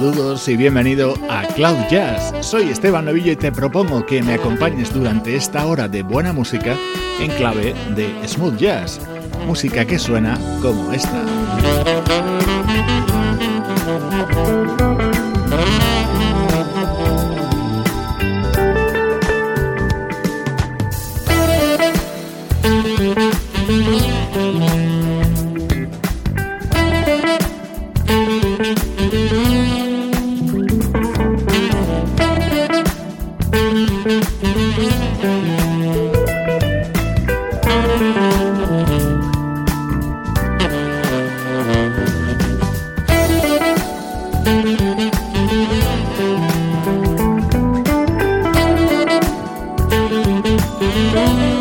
Saludos y bienvenido a Cloud Jazz. Soy Esteban Novillo y te propongo que me acompañes durante esta hora de buena música en clave de smooth jazz. Música que suena como esta. Música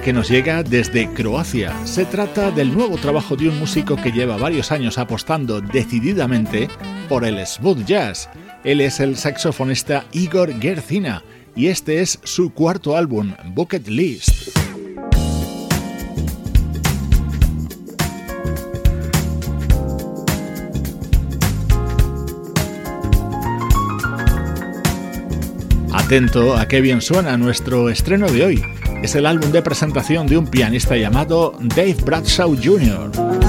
que nos llega desde Croacia. Se trata del nuevo trabajo de un músico que lleva varios años apostando decididamente por el smooth jazz. Él es el saxofonista Igor Gercina y este es su cuarto álbum, Bucket List. Atento a qué bien suena nuestro estreno de hoy es el álbum de presentación de un pianista llamado Dave Bradshaw Jr.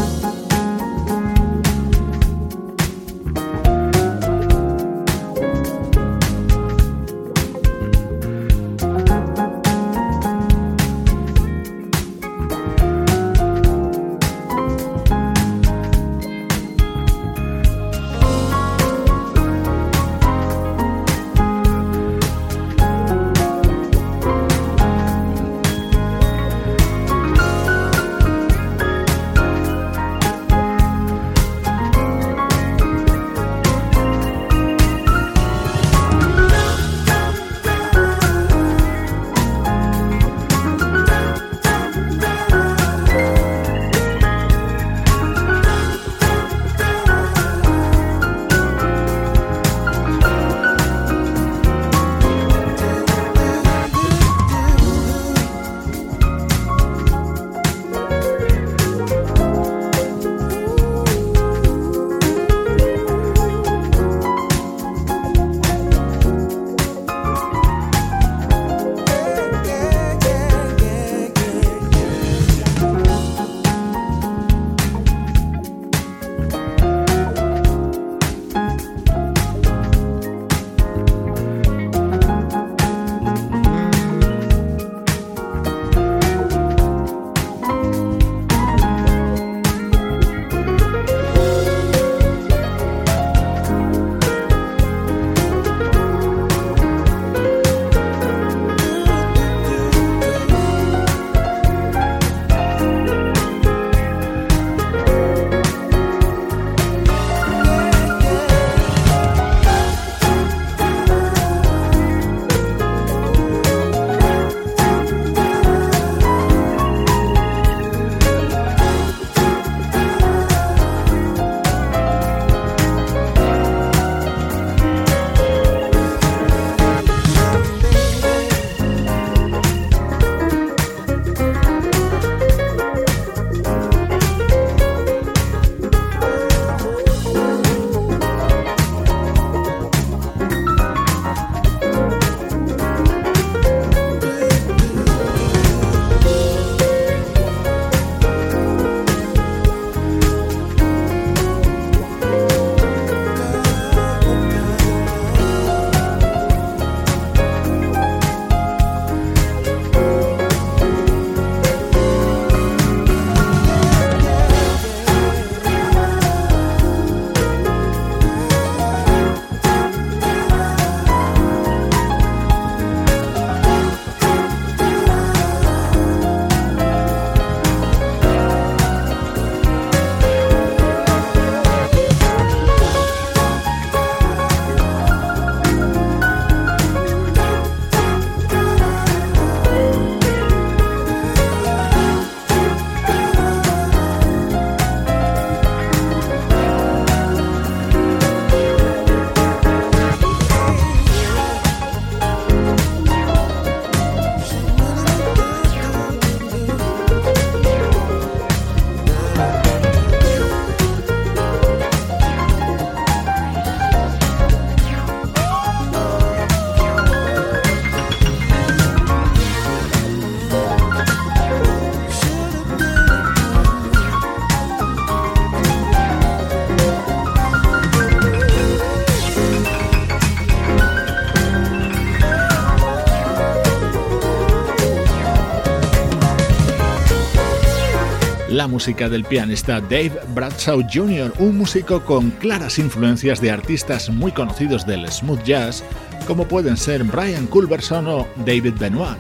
la música del pianista Dave Bradshaw Jr., un músico con claras influencias de artistas muy conocidos del smooth jazz, como pueden ser Brian Culberson o David Benoit.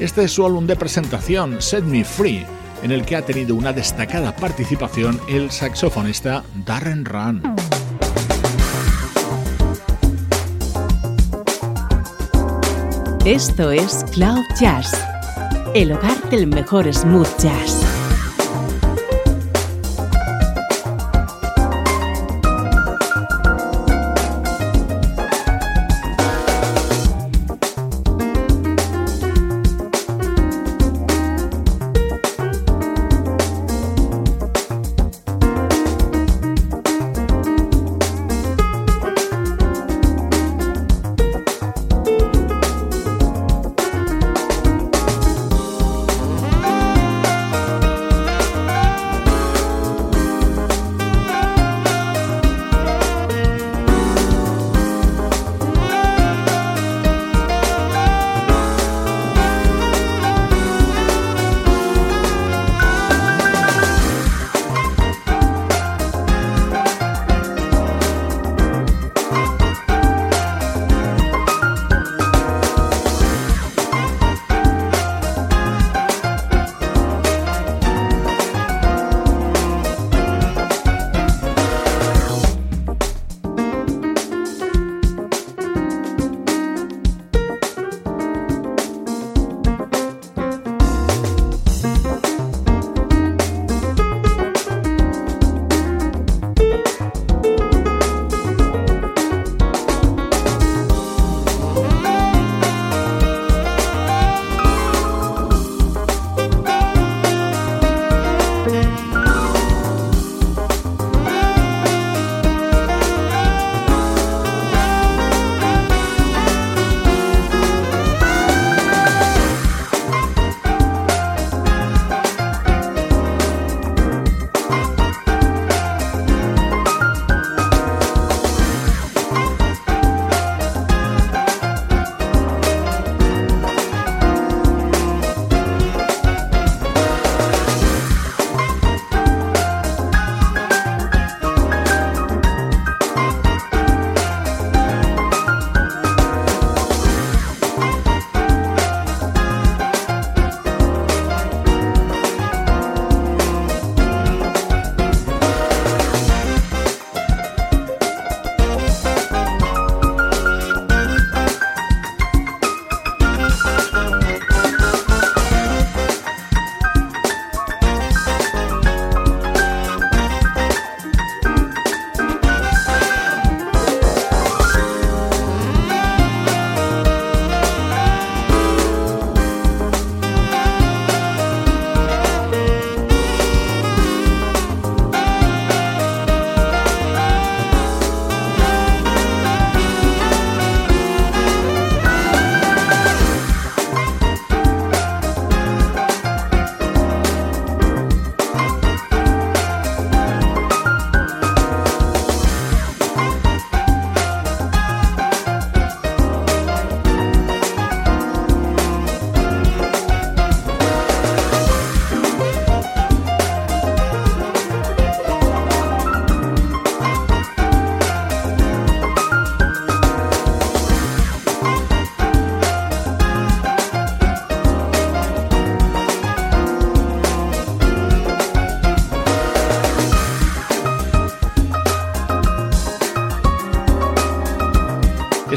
Este es su álbum de presentación, Set Me Free, en el que ha tenido una destacada participación el saxofonista Darren Run. Esto es Cloud Jazz el hogar del mejor smooth jazz.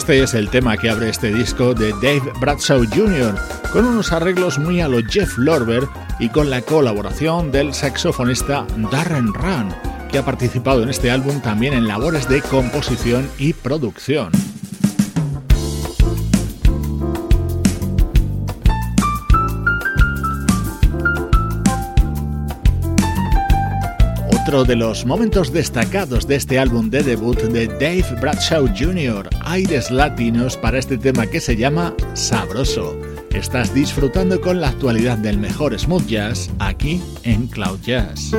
Este es el tema que abre este disco de Dave Bradshaw Jr., con unos arreglos muy a lo Jeff Lorber y con la colaboración del saxofonista Darren Run, que ha participado en este álbum también en labores de composición y producción. Otro de los momentos destacados de este álbum de debut de Dave Bradshaw Jr., aires latinos para este tema que se llama Sabroso. Estás disfrutando con la actualidad del mejor smooth jazz aquí en Cloud Jazz.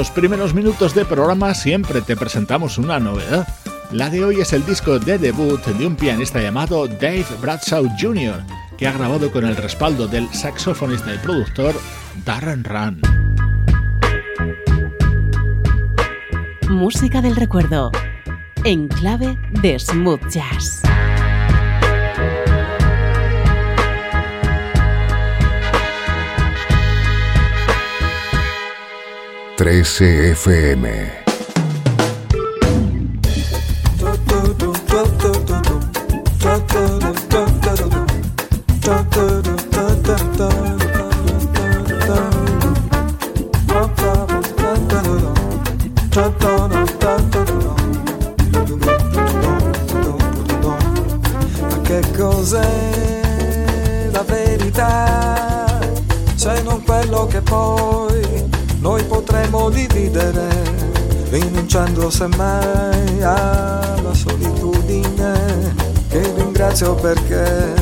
Estos primeros minutos de programa siempre te presentamos una novedad. La de hoy es el disco de debut de un pianista llamado Dave Bradshaw Jr., que ha grabado con el respaldo del saxofonista y productor Darren Run. Música del recuerdo, en clave de smooth jazz. 13 FM. Rinunciando semmai alla solitudine, che ringrazio perché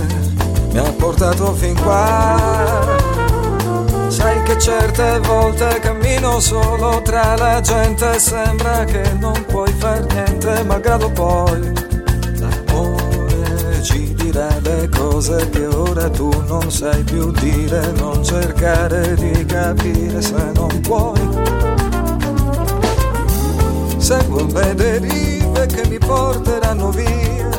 mi ha portato fin qua. Sai che certe volte cammino solo tra la gente sembra che non puoi far niente, malgrado poi l'amore ci dirà le cose che ora tu non sai più dire, non cercare di capire se non puoi. Seguo le derive che mi porteranno via.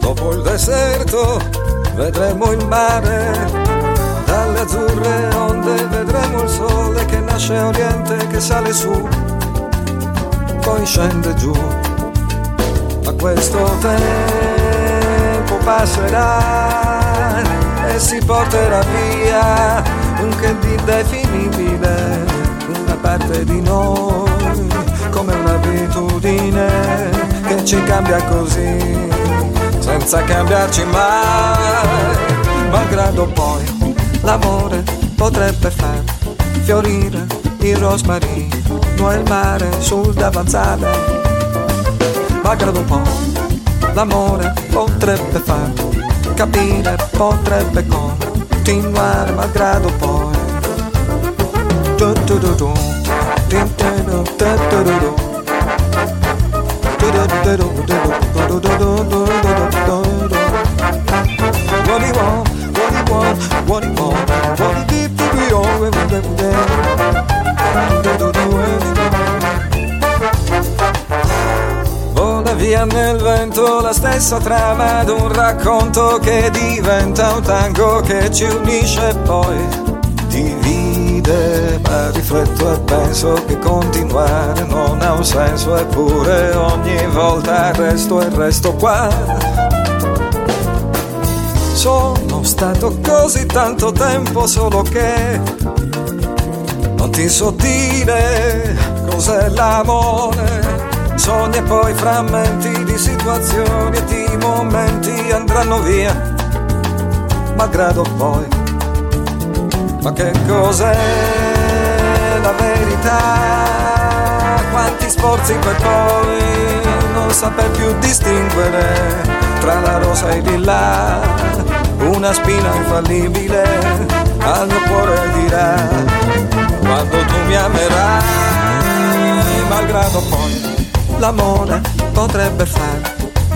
Dopo il deserto vedremo il mare, dalle azzurre onde vedremo il sole che nasce a oriente, che sale su, poi scende giù. Ma questo tempo passerà e si porterà via un che di definibile, una parte di noi, come un'abitudine che ci cambia così, senza cambiarci mai, malgrado poi l'amore potrebbe far fiorire il rosmarino e il mare sul davanzale malgrado poi l'amore potrebbe far capire, potrebbe continuare malgrado poi. Du du du What do you want? What do you want? What do you want? What do you want? Vola via nel vento la stessa trama d'un racconto che diventa un tango che ci unisce poi divide. Ma rifletto e penso che continuare non ha un senso, eppure ogni volta resto e resto qua. Sono stato così tanto tempo solo che non ti so dire cos'è l'amore. Sogni e poi frammenti di situazioni e di momenti andranno via, malgrado poi. Ma che cos'è la verità? Quanti sforzi per poi non saper più distinguere tra la rosa e il lilla, una spina infallibile al mio cuore dirà quando tu mi amerai, malgrado poi l'amore potrebbe far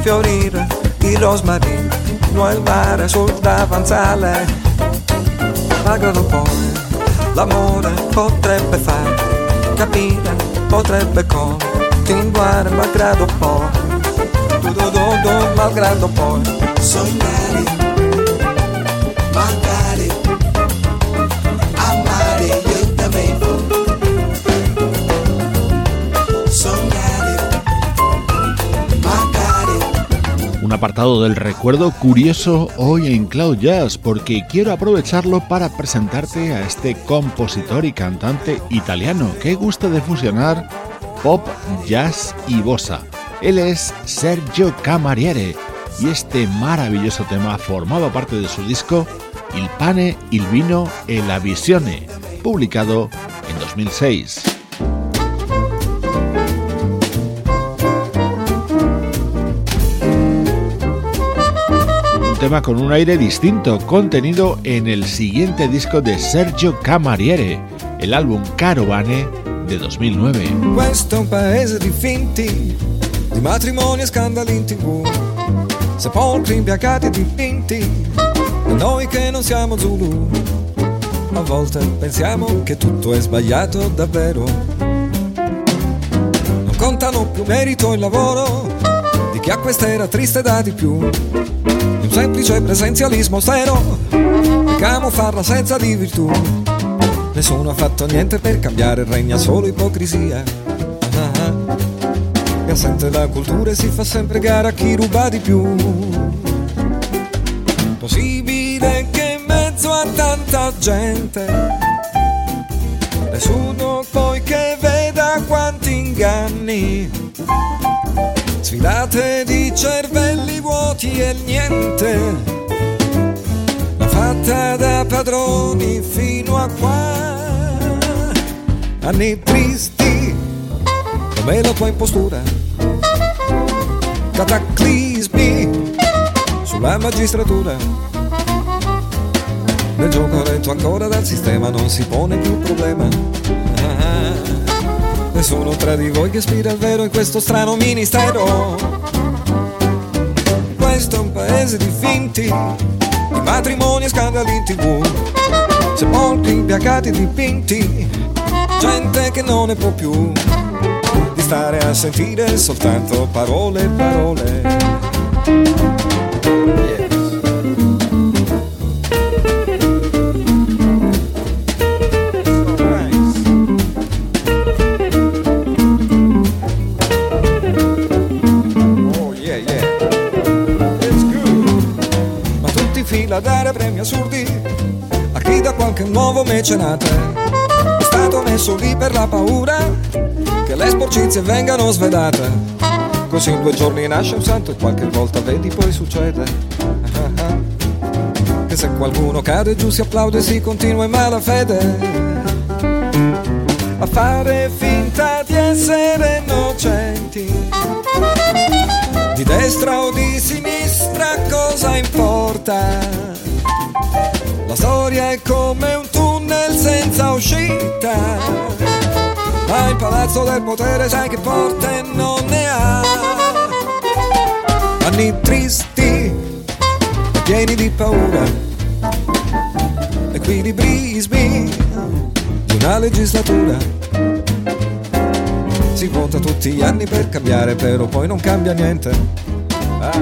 fiorire il rosmarino e il mare sul davanzale, malgrado poi. L'amore potrebbe far capire, potrebbe continuare malgrado poi, du, du, du, du, malgrado poi. Sognare, magari, Un apartado del recuerdo curioso hoy en Cloud Jazz porque quiero aprovecharlo para presentarte a este compositor y cantante italiano que gusta de fusionar pop, jazz y bossa. Él es Sergio Camariere y este maravilloso tema formaba parte de su disco Il pane, il vino e la visione, publicado en 2006. Tema con un aire distinto, contenido en el siguiente disco de Sergio Camariere. el álbum Carovane de 2009. Questo è un paese di finti, di matrimoni e scandali in tv, sepolcri impiacati e dipinti, e noi che non siamo Zulu. A volte pensiamo che tutto è sbagliato davvero. Non contano più merito e lavoro di chi a quest'era triste dà di più. Un semplice presenzialismo austero che camuffa l'assenza di virtù. Nessuno ha fatto niente per cambiare, regna solo ipocrisia. Ah, ah. Assente la cultura e si fa sempre gara a chi ruba di più. Possibile che in mezzo a tanta gente nessuno poi che veda quanti inganni. Sfilate di cervelli vuoti e niente fatta da padroni fino a qua. Anni tristi come la tua impostura, cataclismi sulla magistratura. Nel gioco retto ancora dal sistema non si pone più problema. Nessuno tra di voi che aspira al vero in questo strano ministero. Questo è un paese di finti di matrimoni e scandali in tv, sepolti, impiacati, dipinti, gente che non ne può più di stare a sentire soltanto parole e parole. Ma tutti fila a dare premi assurdi a chi da qualche nuovo mecenate è stato messo lì per la paura che le sporcizie vengano svedate. Così in due giorni nasce un santo e qualche volta vedi poi succede. Ah, ah. Che se qualcuno cade giù si applaude e si continua in malafede a fare finta di essere innocenti. Di destra o di sinistra cosa importa? La storia è come un tunnel senza uscita. Ma il palazzo del potere sai che porte non ne ha. Anni tristi, pieni di paura. Equilibrismi di una legislatura. Si vota tutti gli anni per cambiare, però poi non cambia niente. Ah,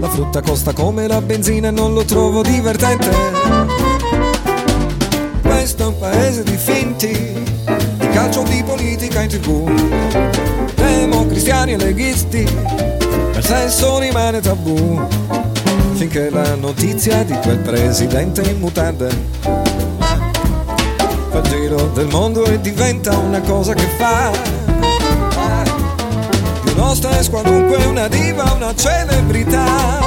la frutta costa come la benzina e non lo trovo divertente. Questo è un paese di finti, di calcio di politica in tv. Democristiani e leghisti, per sesso rimane tabù. Finché la notizia di quel presidente in mutande fa il giro del mondo e diventa una cosa che fa nostra qualunque una diva, una celebrità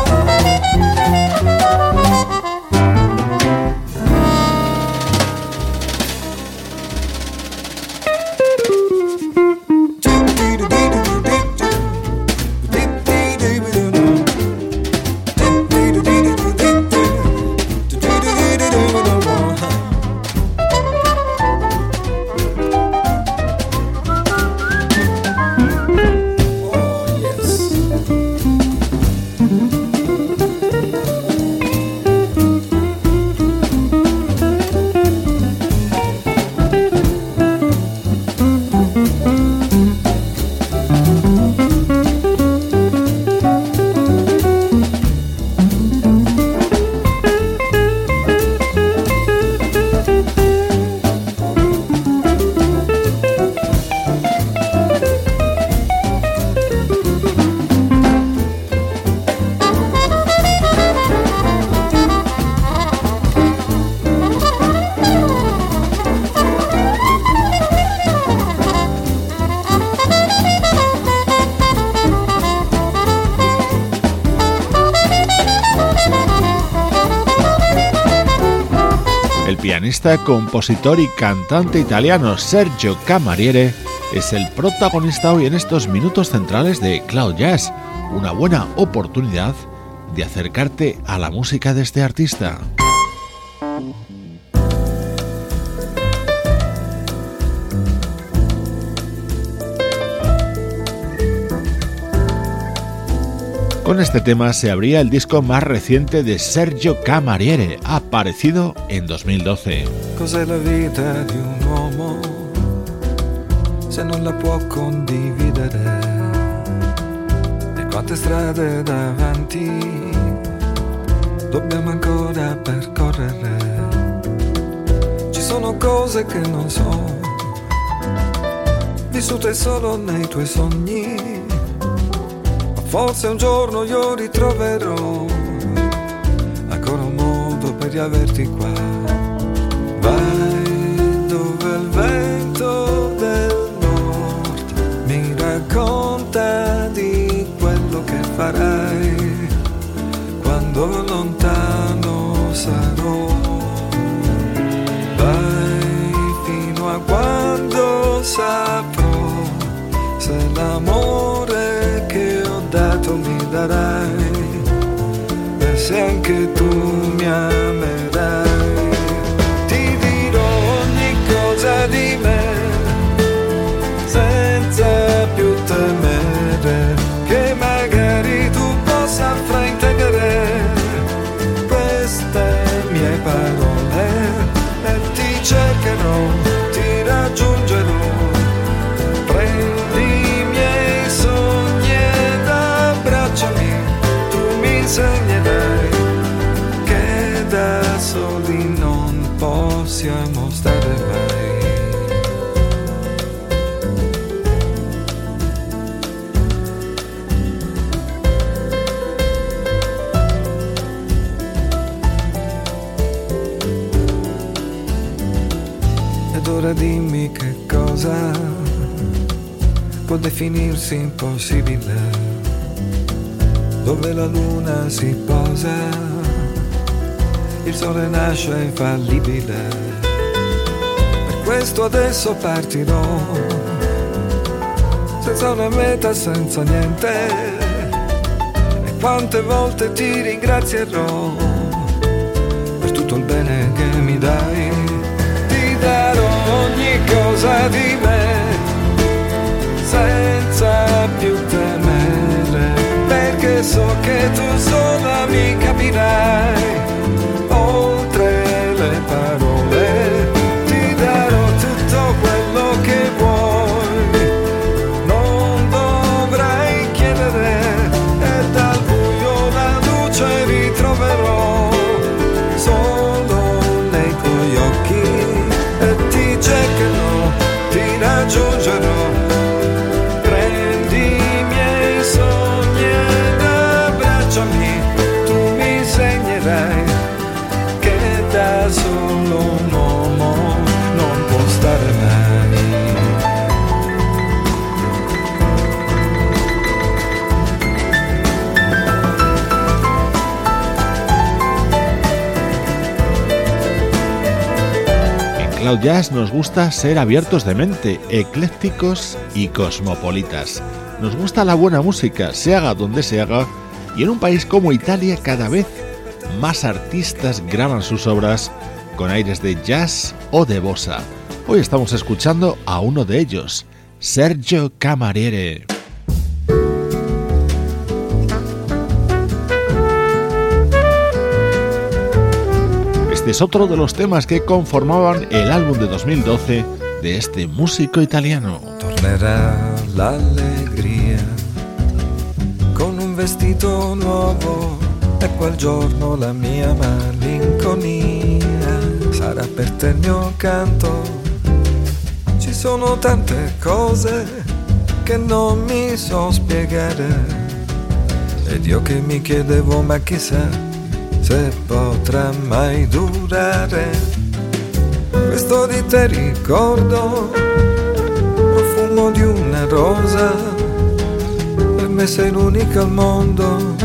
pianista, compositor y cantante italiano Sergio Camariere es el protagonista hoy en estos minutos centrales de Cloud Jazz, una buena oportunidad de acercarte a la música de este artista. Con este tema se abría el disco más reciente de Sergio Camariere, aparecido en 2012. Cos'è la vita di un uomo se non la può condividere? E quante strade davanti dobbiamo ancora percorrere? Ci sono cose che non so, vissute solo nei tuoi sogni Forse un giorno io ritroverò ancora un modo per riaverti qua. Vai dove il vento del nord mi racconta di quello che farai quando lontano sarò. Vai fino a quando saprò se l'amore darai, desean que tu me ames. Può definirsi impossibile dove la luna si posa, il sole nasce infallibile. Per questo adesso partirò, senza una meta, senza niente. E quante volte ti ringrazierò per tutto il bene che mi dai. Cloud Jazz nos gusta ser abiertos de mente, eclécticos y cosmopolitas. Nos gusta la buena música, se haga donde se haga, y en un país como Italia cada vez más artistas graban sus obras con aires de jazz o de bossa. Hoy estamos escuchando a uno de ellos, Sergio Camariere. Es otro de los temas que conformaban el álbum de 2012 de este músico italiano. Tornerà l'allegria con un vestito nuovo e quel giorno la mia malinconia sarà per te mio canto. Ci sono tante cose che non mi so spiegare ed io che mi chiedevo ma chissà se potrà mai durare. Questo di te ricordo, profumo di una rosa, per me sei l'unica al mondo,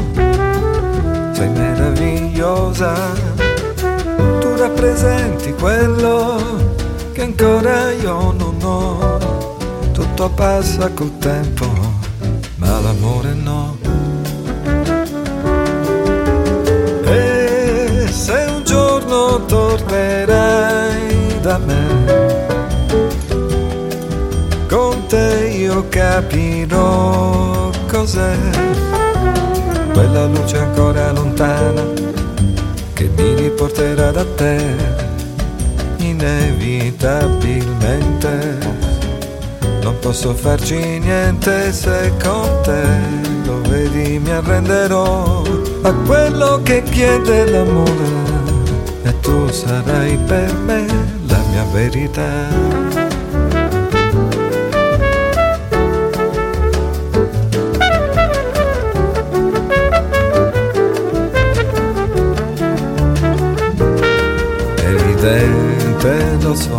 sei meravigliosa, tu rappresenti quello che ancora io non ho, tutto passa col tempo, ma l'amore no. Tornerai da me. Con te io capirò cos'è quella luce ancora lontana che mi riporterà da te inevitabilmente. Non posso farci niente se con te lo vedi mi arrenderò a quello che chiede l'amore tu sarai per me la mia verità. evidente, lo so.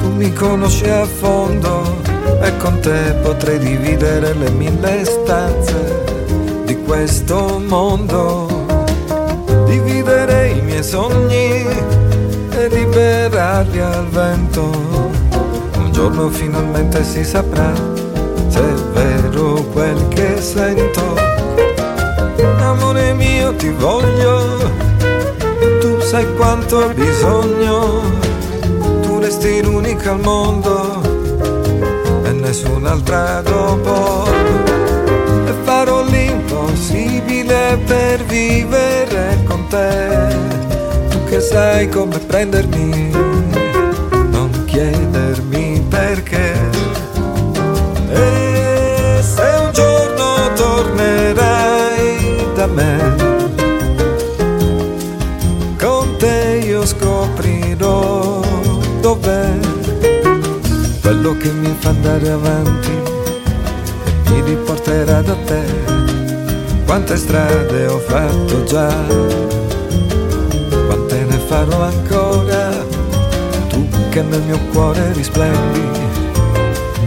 Tu mi conosci a fondo e con te potrei dividere le mille stanze di questo mondo. Dividere sogni e liberarli al vento. Un giorno finalmente si saprà se è vero quel che sento. Amore mio, ti voglio sai quanto ho bisogno, tu resti l'unica al mondo e nessun'altra dopo. E farò l'impossibile per vivere con te, tu che sai come prendermi, non chiedermi perché. E se un giorno tornerai da me, scoprirò dov'è quello che mi fa andare avanti e mi riporterà da te. Quante strade ho fatto già, farò ancora, tu che nel mio cuore risplendi,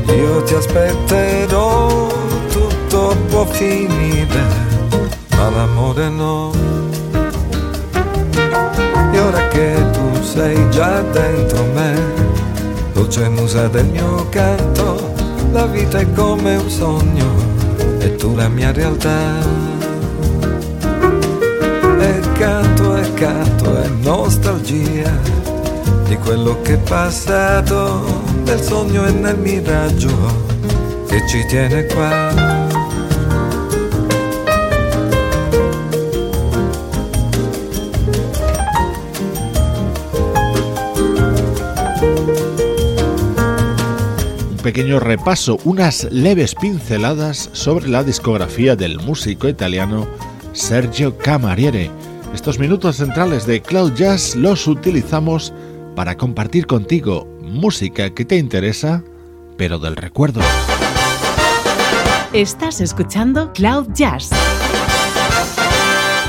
io ti aspetterò, tutto può finire, ma l'amore no ora che tu sei già dentro me, dolce musa del mio canto, la vita è come un sogno e tu la mia realtà. E canto e canto è nostalgia di quello che è passato, nel sogno e nel miraggio che ci tiene qua. pequeño repaso, unas leves pinceladas sobre la discografía del músico italiano Sergio Camariere. Estos minutos centrales de Cloud Jazz los utilizamos para compartir contigo música que te interesa, pero del recuerdo. Estás escuchando Cloud Jazz,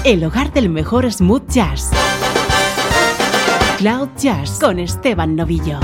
el hogar del mejor smooth jazz. Cloud Jazz con Esteban Novillo.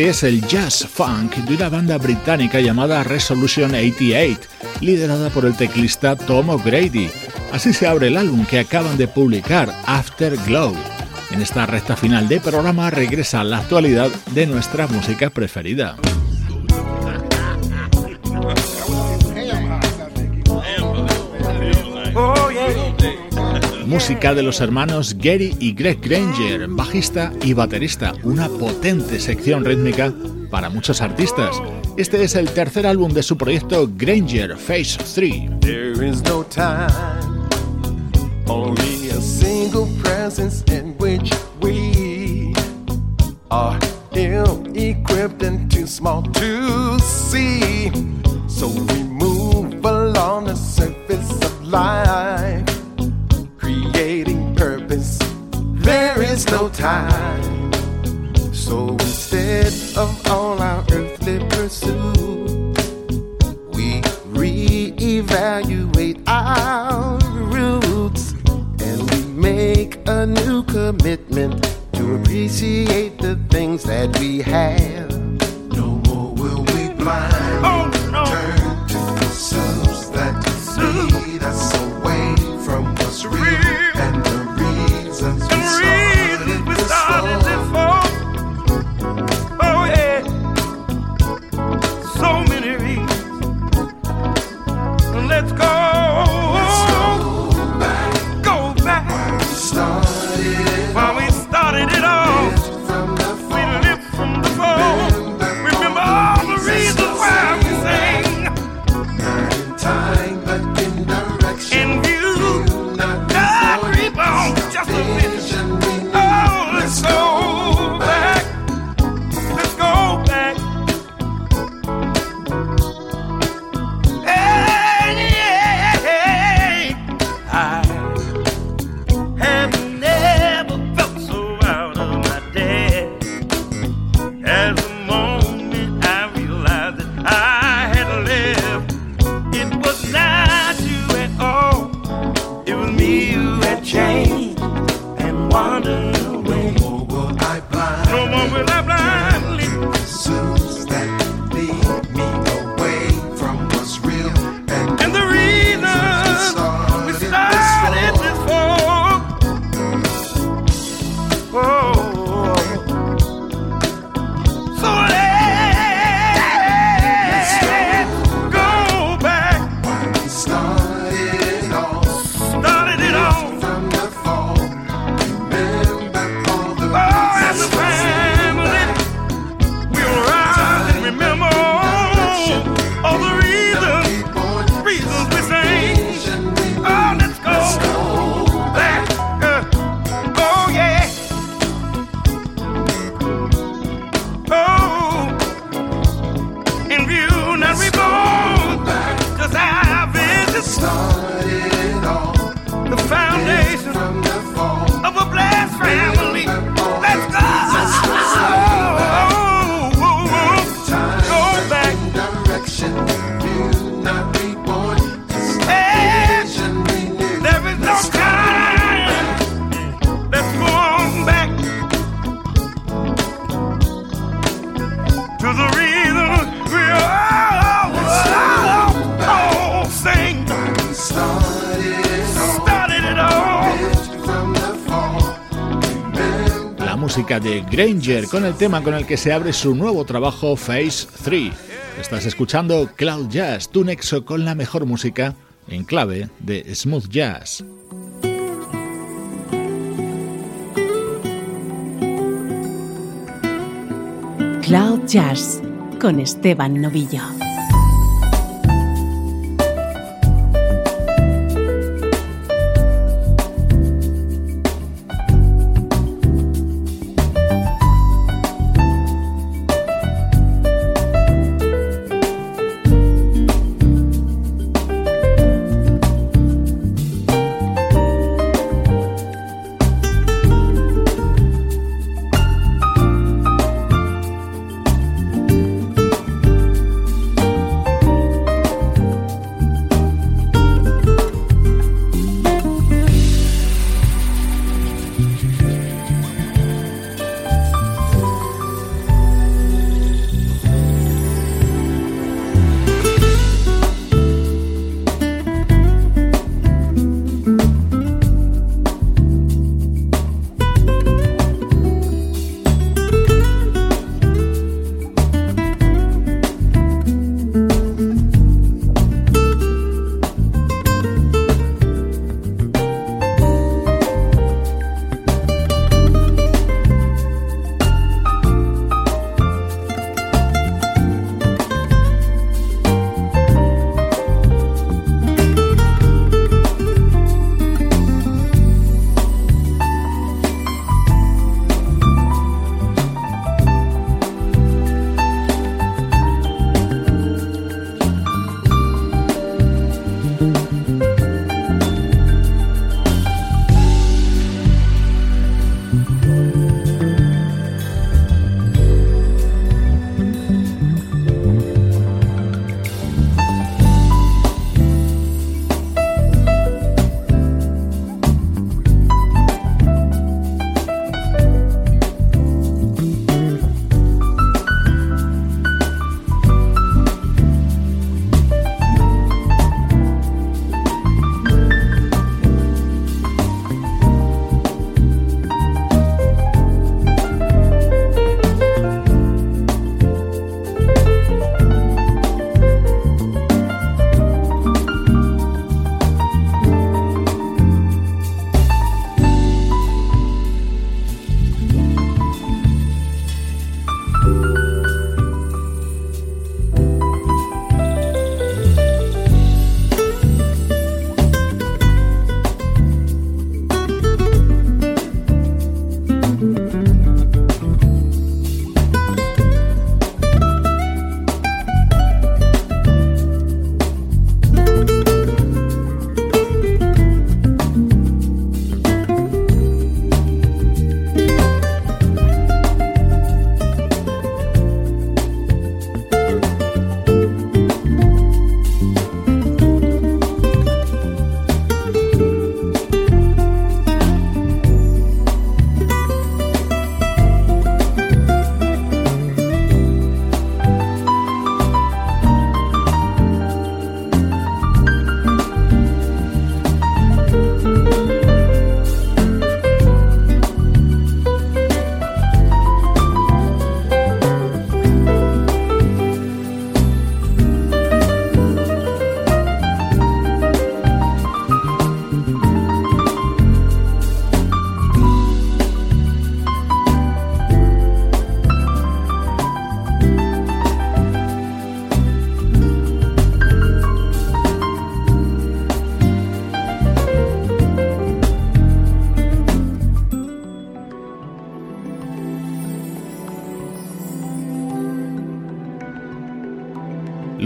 Es el jazz funk de una banda británica llamada Resolution 88, liderada por el teclista Tom O'Grady. Así se abre el álbum que acaban de publicar, Afterglow. En esta recta final de programa regresa la actualidad de nuestra música preferida. Música de los hermanos Gary y Greg Granger, bajista y baterista, una potente sección rítmica para muchos artistas. Este es el tercer álbum de su proyecto Granger Phase 3. There is no time, only a single presence in which we are ill equipped and too small to see. Re-evaluate our roots and we make a new commitment to appreciate the things that we have. No more will we blind. Oh, no. Turn Granger con el tema con el que se abre su nuevo trabajo Phase 3. Estás escuchando Cloud Jazz, tu nexo con la mejor música en clave de smooth jazz. Cloud Jazz con Esteban Novillo.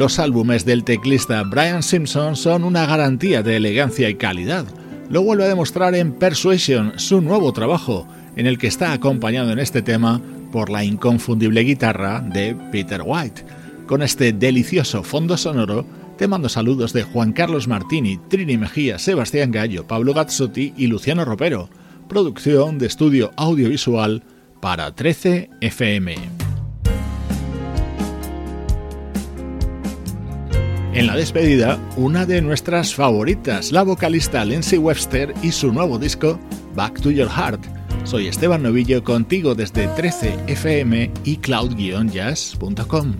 Los álbumes del teclista Brian Simpson son una garantía de elegancia y calidad. Lo vuelve a demostrar en Persuasion, su nuevo trabajo, en el que está acompañado en este tema por la inconfundible guitarra de Peter White. Con este delicioso fondo sonoro, te mando saludos de Juan Carlos Martini, Trini Mejía, Sebastián Gallo, Pablo Gazzotti y Luciano Ropero. Producción de estudio audiovisual para 13 FM. En la despedida, una de nuestras favoritas, la vocalista Lindsay Webster y su nuevo disco Back to Your Heart. Soy Esteban Novillo contigo desde 13 FM y cloud-jazz.com.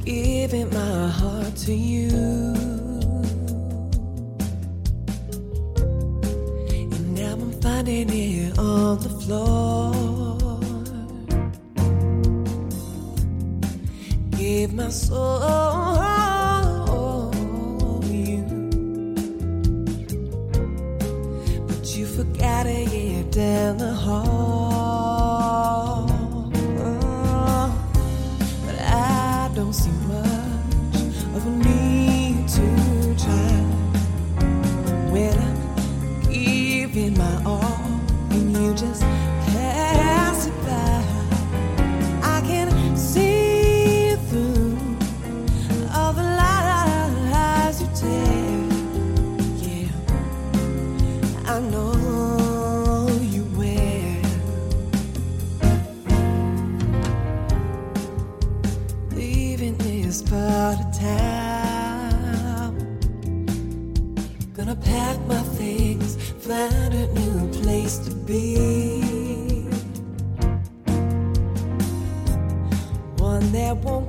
Give my soul forgot it down the hall. Uh-huh. but I don't see much of a need to try. When I'm giving my all find a new place to be. One that won't